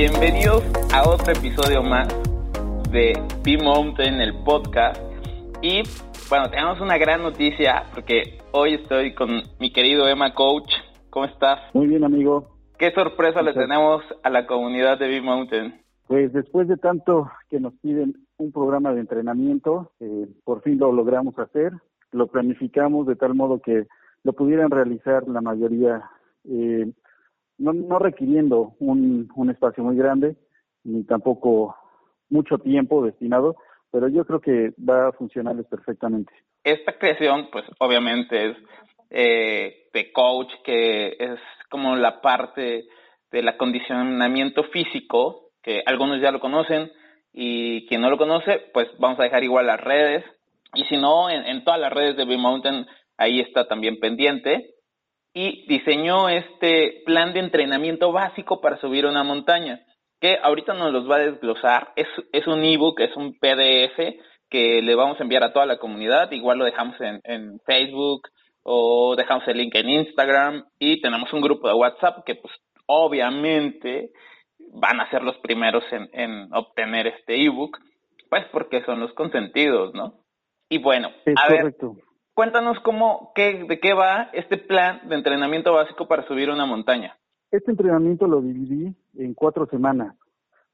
Bienvenidos a otro episodio más de B-Mountain, el podcast. Y bueno, tenemos una gran noticia porque hoy estoy con mi querido Emma Coach. ¿Cómo estás? Muy bien, amigo. ¿Qué sorpresa le tenemos a la comunidad de B-Mountain? Pues después de tanto que nos piden un programa de entrenamiento, eh, por fin lo logramos hacer. Lo planificamos de tal modo que lo pudieran realizar la mayoría, eh, no, no requiriendo un, un espacio muy grande, ni tampoco mucho tiempo destinado, pero yo creo que va a funcionarles perfectamente. Esta creación, pues obviamente es eh, de coach, que es como la parte del acondicionamiento físico, que algunos ya lo conocen y quien no lo conoce, pues vamos a dejar igual las redes. Y si no, en, en todas las redes de B-Mountain, ahí está también pendiente. Y diseñó este plan de entrenamiento básico para subir una montaña que ahorita nos los va a desglosar. Es, es un ebook, es un PDF que le vamos a enviar a toda la comunidad. Igual lo dejamos en, en Facebook o dejamos el link en Instagram y tenemos un grupo de WhatsApp que pues obviamente van a ser los primeros en, en obtener este ebook, pues porque son los consentidos, ¿no? Y bueno, Es a ver. Cuéntanos cómo, qué, de qué va este plan de entrenamiento básico para subir una montaña. Este entrenamiento lo dividí en cuatro semanas.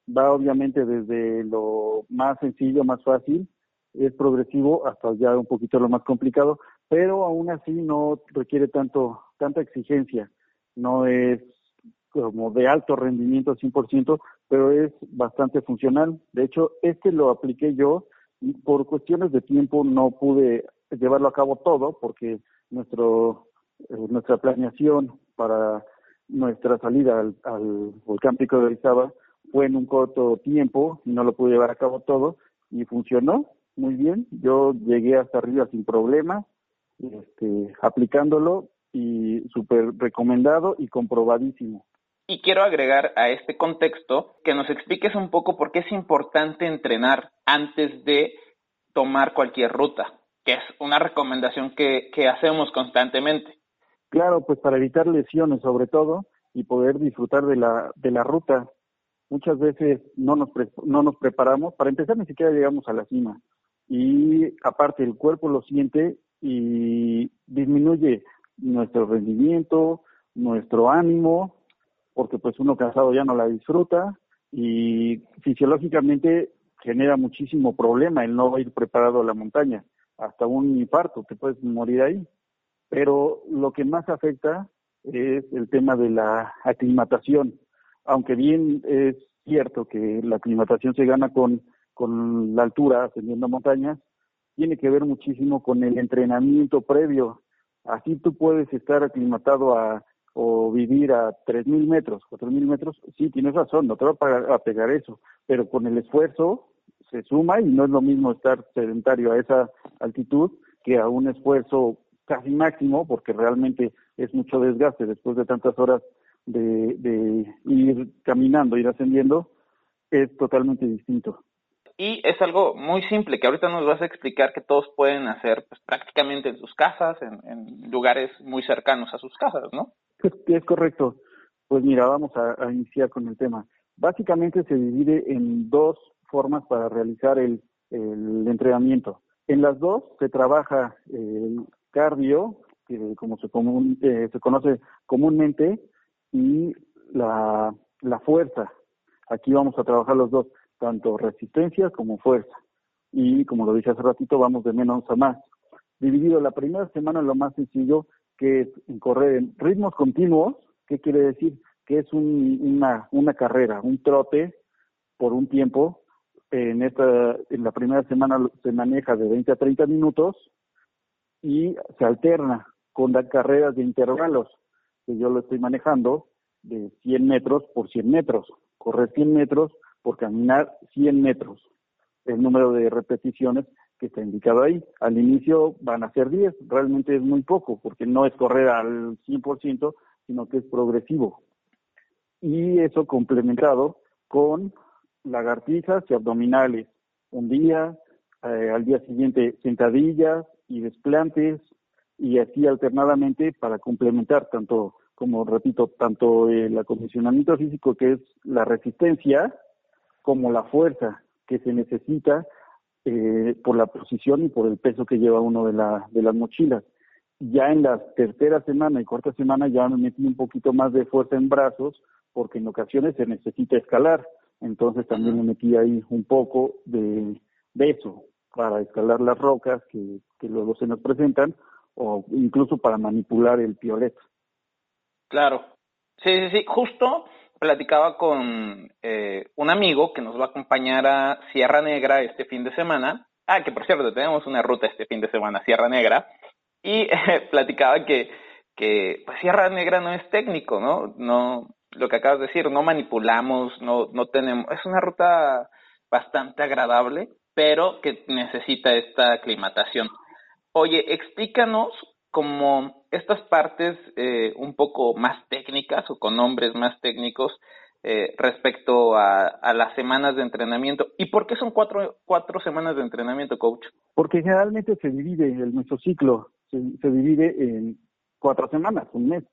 Va obviamente desde lo más sencillo, más fácil, es progresivo hasta ya un poquito lo más complicado, pero aún así no requiere tanto tanta exigencia. No es como de alto rendimiento 100%, pero es bastante funcional. De hecho, este lo apliqué yo por cuestiones de tiempo no pude llevarlo a cabo todo porque nuestro eh, nuestra planeación para nuestra salida al, al volcán Pico de Orizaba fue en un corto tiempo y no lo pude llevar a cabo todo y funcionó muy bien. Yo llegué hasta arriba sin problemas, este, aplicándolo y súper recomendado y comprobadísimo. Y quiero agregar a este contexto que nos expliques un poco por qué es importante entrenar antes de tomar cualquier ruta, que es una recomendación que, que hacemos constantemente. Claro, pues para evitar lesiones sobre todo y poder disfrutar de la, de la ruta. Muchas veces no nos, pre- no nos preparamos, para empezar ni siquiera llegamos a la cima. Y aparte el cuerpo lo siente y disminuye nuestro rendimiento, nuestro ánimo, porque pues uno cansado ya no la disfruta y fisiológicamente genera muchísimo problema el no ir preparado a la montaña. Hasta un infarto, te puedes morir ahí pero lo que más afecta es el tema de la aclimatación. Aunque bien es cierto que la aclimatación se gana con, con la altura, ascendiendo montañas, tiene que ver muchísimo con el entrenamiento previo. Así tú puedes estar aclimatado a o vivir a 3.000 metros, 4.000 metros, sí, tienes razón, no te va a, pegar eso, pero con el esfuerzo se suma y no es lo mismo estar sedentario a esa altitud que a un esfuerzo casi máximo, porque realmente es mucho desgaste después de tantas horas de, de ir caminando, ir ascendiendo, es totalmente distinto. Y es algo muy simple que ahorita nos vas a explicar que todos pueden hacer pues, prácticamente en sus casas, en lugares muy cercanos a sus casas, ¿no? Es, correcto. Pues mira, vamos a, a iniciar con el tema. Básicamente se divide en dos formas para realizar el, el entrenamiento. En las dos se trabaja el cardio, que como se, comun- eh, se conoce comúnmente, y la, la fuerza. Aquí vamos a trabajar los dos, tanto resistencia como fuerza. Y como lo dije hace ratito, vamos de menos a más. Dividido la primera semana lo más sencillo, que correr ritmos continuos, ¿qué quiere decir? Que es un, una, una carrera, un trote por un tiempo. En esta, en la primera semana se maneja de 20 a 30 minutos y se alterna con las carreras de intervalos, que yo lo estoy manejando de 100 metros por 100 metros. Correr 100 metros por caminar 100 metros. El número de repeticiones que está indicado ahí. Al inicio van a ser 10, realmente es muy poco, porque no es correr al 100%, sino que es progresivo. Y eso complementado con lagartijas y abdominales. Un día, eh, al día siguiente sentadillas y desplantes, y así alternadamente para complementar tanto, como repito, tanto el acondicionamiento físico que es la resistencia como la fuerza que se necesita eh, por la posición y por el peso que lleva uno de, la, de las mochilas. Ya en la tercera semana y cuarta semana ya me metí un poquito más de fuerza en brazos porque en ocasiones se necesita escalar. Entonces también me metí ahí un poco de, de eso para escalar las rocas que, que luego se nos presentan o incluso para manipular el piolet. Claro. Sí, sí, sí. Justo platicaba con eh, un amigo que nos va a acompañar a Sierra Negra este fin de semana. Ah, que por cierto, tenemos una ruta este fin de semana, Sierra Negra. Y platicaba que, que pues, Sierra Negra no es técnico, ¿no? No, lo que acabas de decir, no manipulamos, no, no tenemos, es una ruta bastante agradable, pero que necesita esta aclimatación. Oye, explícanos como estas partes eh, un poco más técnicas o con nombres más técnicos eh, respecto a, las semanas de entrenamiento. ¿Y por qué son cuatro, cuatro semanas de entrenamiento, coach? Porque generalmente se divide el mesociclo, se, se divide en cuatro semanas, un mes.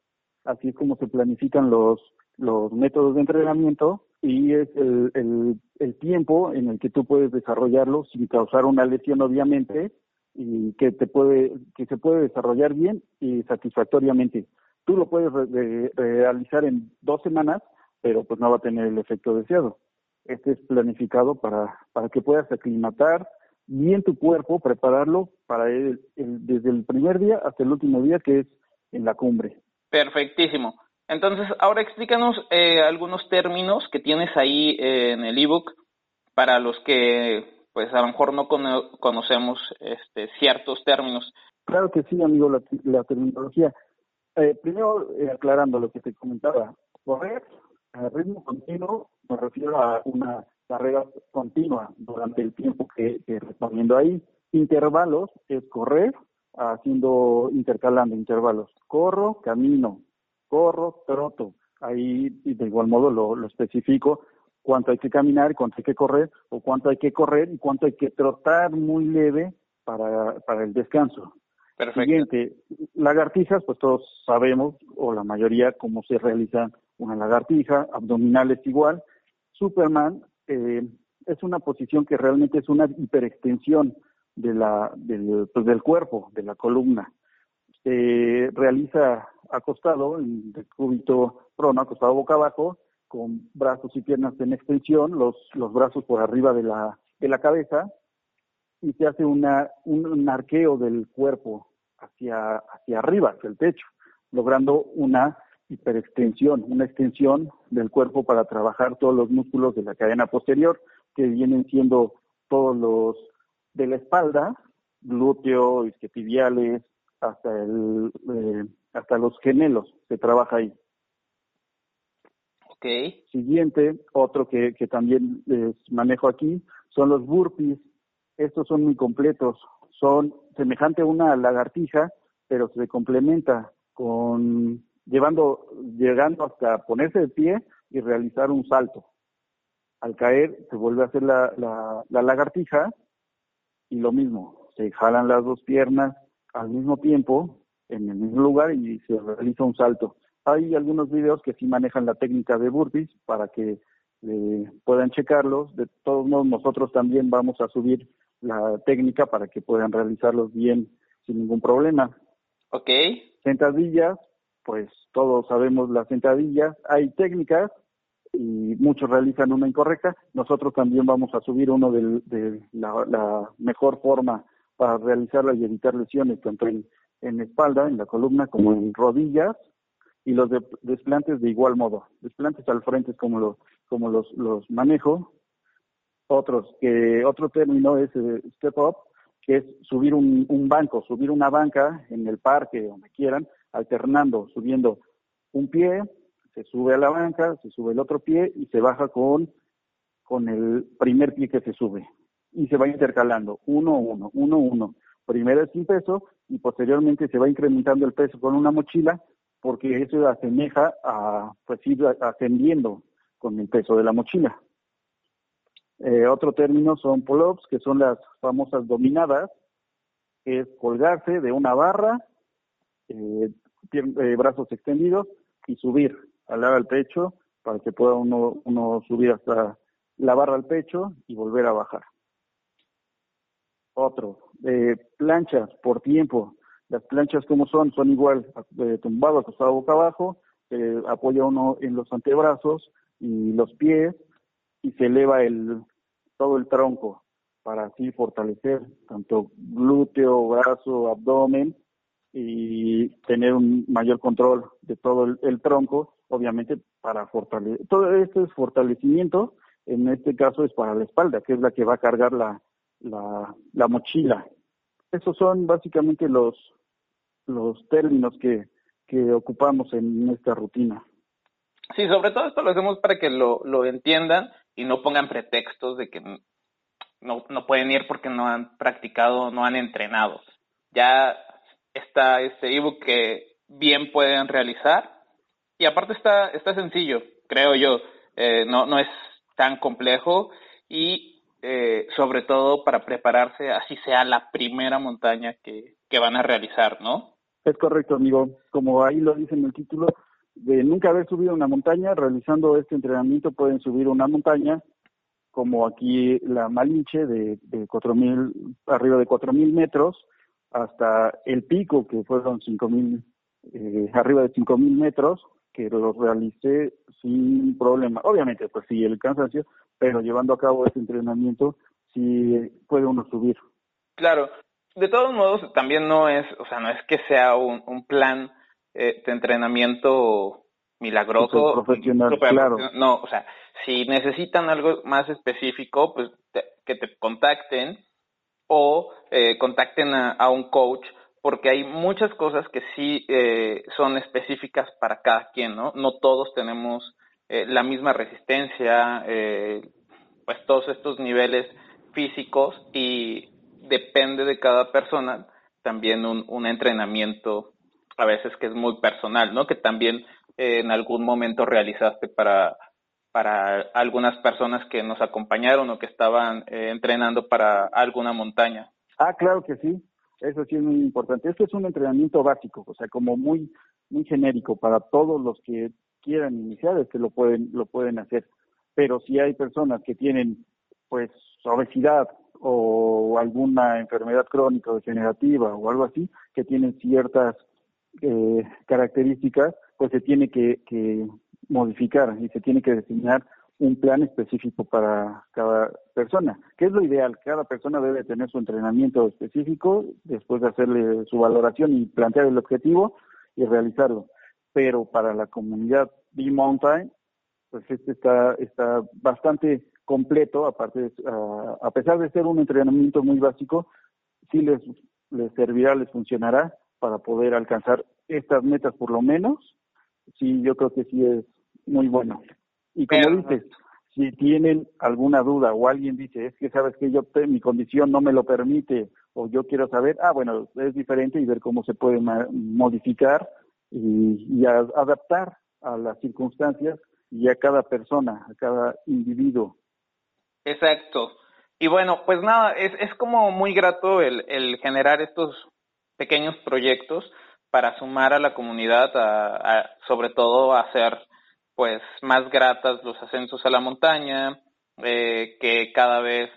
Así es como se planifican los, los métodos de entrenamiento y es el, el, el tiempo en el que tú puedes desarrollarlo sin causar una lesión, obviamente, y que te puede que se puede desarrollar bien y satisfactoriamente. Tú lo puedes realizar en dos semanas, pero pues no va a tener el efecto deseado. Este es planificado para para que puedas aclimatar bien tu cuerpo, prepararlo para el, desde el primer día hasta el último día que es en la cumbre. Perfectísimo. Entonces, ahora explícanos eh, algunos términos que tienes ahí eh, en el ebook para los que pues a lo mejor no conocemos este, ciertos términos. Claro que sí, amigo, la, terminología. Eh, primero, eh, aclarando lo que te comentaba, correr a ritmo continuo me refiero a una carrera continua durante el tiempo que, que respondiendo ahí. Intervalos es correr haciendo, intercalando intervalos. Corro, camino, corro, troto. Ahí de igual modo lo especifico cuánto hay que caminar, cuánto hay que correr, o cuánto hay que correr y cuánto hay que trotar muy leve para, para el descanso. Perfecto. Siguiente, lagartijas, pues todos sabemos, o la mayoría, cómo se realiza una lagartija, abdominales igual. Superman eh, es una posición que realmente es una hiperextensión de la, del, pues del cuerpo, de la columna. Se realiza acostado, en el cúbito prono, acostado boca abajo, con brazos y piernas en extensión, los, los brazos por arriba de la, de la cabeza, y se hace una, un, arqueo del cuerpo hacia, hacia arriba, hacia el techo, logrando una hiperextensión, una extensión del cuerpo para trabajar todos los músculos de la cadena posterior, que vienen siendo todos los de la espalda, glúteo, isquiotibiales, hasta el eh, hasta los gemelos se trabaja ahí. Siguiente, otro que, que también manejo aquí, son los burpees. Estos son muy completos. Son semejante a una lagartija, pero se complementa con llevando, llegando hasta ponerse de pie y realizar un salto. Al caer se vuelve a hacer la, la lagartija y lo mismo, se jalan las dos piernas al mismo tiempo en el mismo lugar y se realiza un salto. Hay algunos videos que sí manejan la técnica de burpees para que eh, puedan checarlos. De todos modos, nosotros también vamos a subir la técnica para que puedan realizarlos bien sin ningún problema. Ok. Sentadillas, pues todos sabemos las sentadillas. Hay técnicas y muchos realizan una incorrecta. Nosotros también vamos a subir uno de, la, la, mejor forma para realizarla y evitar lesiones tanto en, en espalda, en la columna, como en rodillas y los desplantes de igual modo. Desplantes al frente como, lo, como los, los manejo. Otros, que otro término es eh, step up, que es subir un, un banco, subir una banca en el parque, donde quieran, alternando, subiendo un pie, se sube a la banca, se sube el otro pie y se baja con, con el primer pie que se sube. Y se va intercalando, uno, uno, uno, uno. Primero es sin peso y posteriormente se va incrementando el peso con una mochila porque eso asemeja a pues ir ascendiendo con el peso de la mochila. Eh, otro término son pull-ups, que son las famosas dominadas, que es colgarse de una barra eh, eh, brazos extendidos y subir, alar al pecho para que pueda uno, uno subir hasta la barra al pecho y volver a bajar. Otro, planchas por tiempo. Las planchas como son, son igual, eh, tumbado, acostado boca abajo, apoya uno en los antebrazos y los pies y se eleva el todo el tronco para así fortalecer tanto glúteo, brazo, abdomen y tener un mayor control de todo el, tronco, obviamente para fortalecer. Todo este es fortalecimiento, en este caso es para la espalda, que es la que va a cargar la, la, la mochila. Esos son básicamente los, los términos que, que ocupamos en esta rutina. Sí, sobre todo esto lo hacemos para que lo, lo entiendan y no pongan pretextos de que no, no pueden ir porque no han practicado, no han entrenado. Ya está este ebook que bien pueden realizar y aparte está, está sencillo, creo yo, eh, no, no es tan complejo y eh, sobre todo para prepararse así sea la primera montaña que, que van a realizar, ¿no? Es correcto, amigo. Como ahí lo dice en el título, de nunca haber subido una montaña, realizando este entrenamiento pueden subir una montaña, como aquí la Malinche de, de 4000, arriba de 4000 metros, hasta el pico, que fueron 5000, eh, arriba de 5000 metros, que lo realicé sin problema. Obviamente, pues sí, el cansancio, pero llevando a cabo este entrenamiento, sí puede uno subir. Claro, de todos modos, también no es, o sea, no es que sea un, un plan eh, de entrenamiento milagroso. profesional, claro. No, o sea, si necesitan algo más específico, pues que te contacten o eh, contacten a, un coach, porque hay muchas cosas que sí eh, son específicas para cada quien, ¿no? No todos tenemos eh, la misma resistencia, eh, pues todos estos niveles físicos y depende de cada persona también un, un entrenamiento a veces que es muy personal, ¿no? Que también eh, en algún momento realizaste para, para algunas personas que nos acompañaron o que estaban eh, entrenando para alguna montaña. Ah, claro que sí. Eso sí es muy importante. Este es un entrenamiento básico, o sea, como muy muy genérico para todos los que quieran iniciar, es que lo pueden lo pueden hacer. Pero si hay personas que tienen pues obesidad o alguna enfermedad crónica o degenerativa o algo así, que tienen ciertas eh, características, pues se tiene que, que modificar y se tiene que diseñar un plan específico para cada persona, que es lo ideal. Cada persona debe tener su entrenamiento específico después de hacerle su valoración y plantear el objetivo y realizarlo. Pero para la comunidad B-Mountain, pues este está, está bastante completo, aparte, a pesar de ser un entrenamiento muy básico, sí les, les servirá, les funcionará para poder alcanzar estas metas por lo menos, sí, yo creo que sí es muy bueno. Y como dices, si tienen alguna duda o alguien dice, es que sabes que yo mi condición no me lo permite o yo quiero saber, ah, bueno, es diferente y ver cómo se puede modificar y, y adaptar a las circunstancias y a cada persona, a cada individuo. Exacto. Y bueno, pues nada, es, es como muy grato el, el generar estos pequeños proyectos para sumar a la comunidad, a, sobre todo a hacer pues más gratas los ascensos a la montaña, eh, que cada vez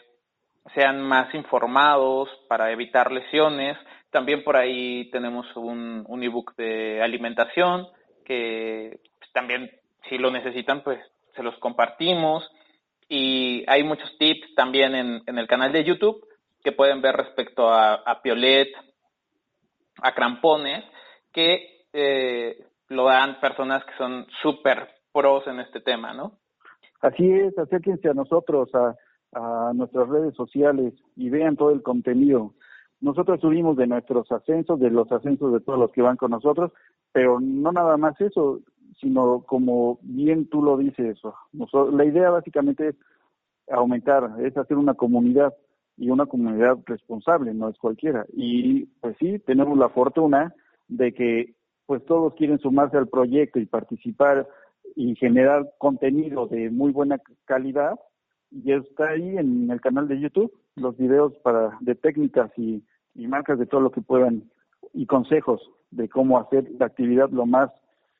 sean más informados para evitar lesiones. También por ahí tenemos un, un ebook de alimentación que pues, también si lo necesitan pues se los compartimos y hay muchos tips también en, en el canal de YouTube que pueden ver respecto a, a Piolet, a crampones que eh, lo dan personas que son súper pros en este tema, ¿no? Así es, acérquense a nosotros, a, a nuestras redes sociales y vean todo el contenido. Nosotros subimos de nuestros ascensos, de los ascensos de todos los que van con nosotros, pero no nada más eso, sino como bien tú lo dices, la idea básicamente es aumentar, es hacer una comunidad y una comunidad responsable, no es cualquiera. Y pues sí, tenemos la fortuna de que pues todos quieren sumarse al proyecto y participar y generar contenido de muy buena calidad y está ahí en el canal de YouTube los videos para de técnicas y, y marcas de todo lo que puedan y consejos de cómo hacer la actividad lo más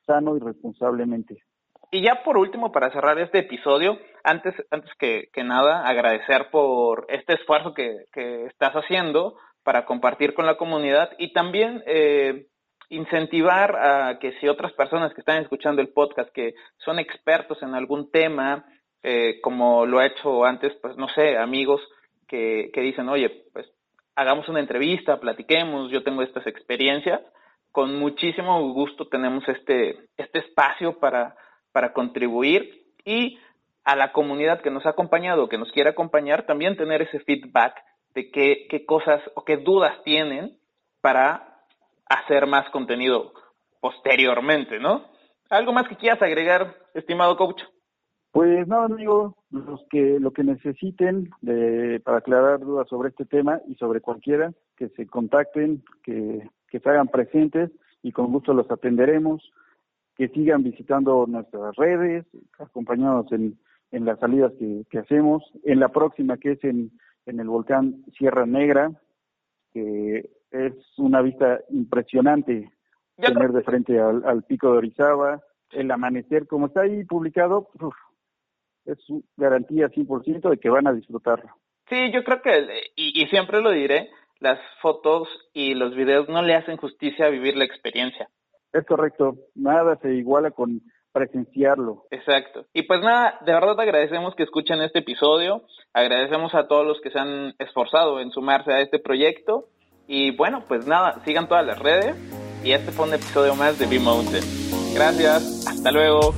sano y responsablemente. Y ya por último, para cerrar este episodio, antes, antes que, nada, agradecer por este esfuerzo que, que, estás haciendo para compartir con la comunidad y también eh, incentivar a que si otras personas que están escuchando el podcast, que son expertos en algún tema, eh, como lo ha hecho antes, pues no sé, amigos que, que dicen, oye, pues hagamos una entrevista, platiquemos, yo tengo estas experiencias, con muchísimo gusto tenemos este, este espacio para, para contribuir y a la comunidad que nos ha acompañado, que nos quiere acompañar, también tener ese feedback de qué, qué cosas o qué dudas tienen para hacer más contenido posteriormente, ¿no? ¿Algo más que quieras agregar, estimado coach? Pues nada, amigo, los que lo que necesiten para aclarar dudas sobre este tema y sobre cualquiera, que se contacten, que, que se hagan presentes y con gusto los atenderemos, que sigan visitando nuestras redes, acompañados en, en las salidas que, que hacemos, en la próxima que es en, en el volcán Sierra Negra, que es una vista impresionante tener de frente al, al, pico de Orizaba, el amanecer, como está ahí publicado, uf, es garantía 100% de que van a disfrutarlo. Sí, yo creo que, y, y siempre lo diré, las fotos y los videos no le hacen justicia a vivir la experiencia. Es correcto, nada se iguala con presenciarlo. Exacto. Y pues nada, de verdad agradecemos que escuchen este episodio, agradecemos a todos los que se han esforzado en sumarse a este proyecto y bueno, pues nada, sigan todas las redes y este fue un episodio más de B-Mountain. Gracias, hasta luego.